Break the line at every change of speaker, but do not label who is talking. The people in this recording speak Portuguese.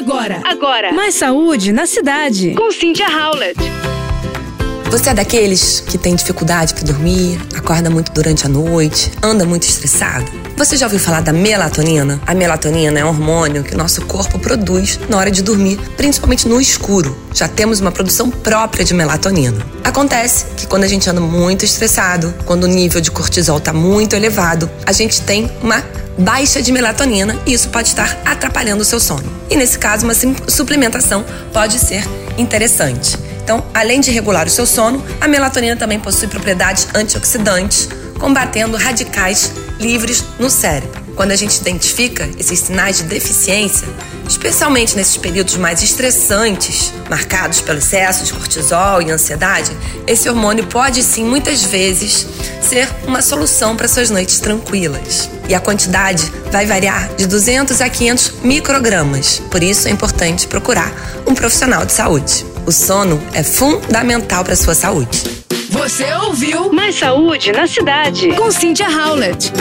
Agora, agora.
Mais saúde na cidade.
Com Cynthia Howlett.
Você é daqueles que tem dificuldade para dormir, acorda muito durante a noite, anda muito estressado? Você já ouviu falar da melatonina? A melatonina é um hormônio que o nosso corpo produz na hora de dormir, principalmente no escuro. Já temos uma produção própria de melatonina. Acontece que quando a gente anda muito estressado, quando o nível de cortisol está muito elevado, a gente tem uma baixa de melatonina e isso pode estar atrapalhando o seu sono. E nesse caso, uma suplementação pode ser interessante. Então, além de regular o seu sono, a melatonina também possui propriedades antioxidantes, combatendo radicais livres no cérebro. Quando a gente identifica esses sinais de deficiência, especialmente nesses períodos mais estressantes, marcados pelo excesso de cortisol e ansiedade, esse hormônio pode sim, muitas vezes, ser uma solução para suas noites tranquilas. E a quantidade vai variar de 200 a 500 microgramas. Por isso é importante procurar um profissional de saúde. O sono é fundamental para a sua saúde.
Você ouviu Mais Saúde na Cidade com Cynthia Howlett.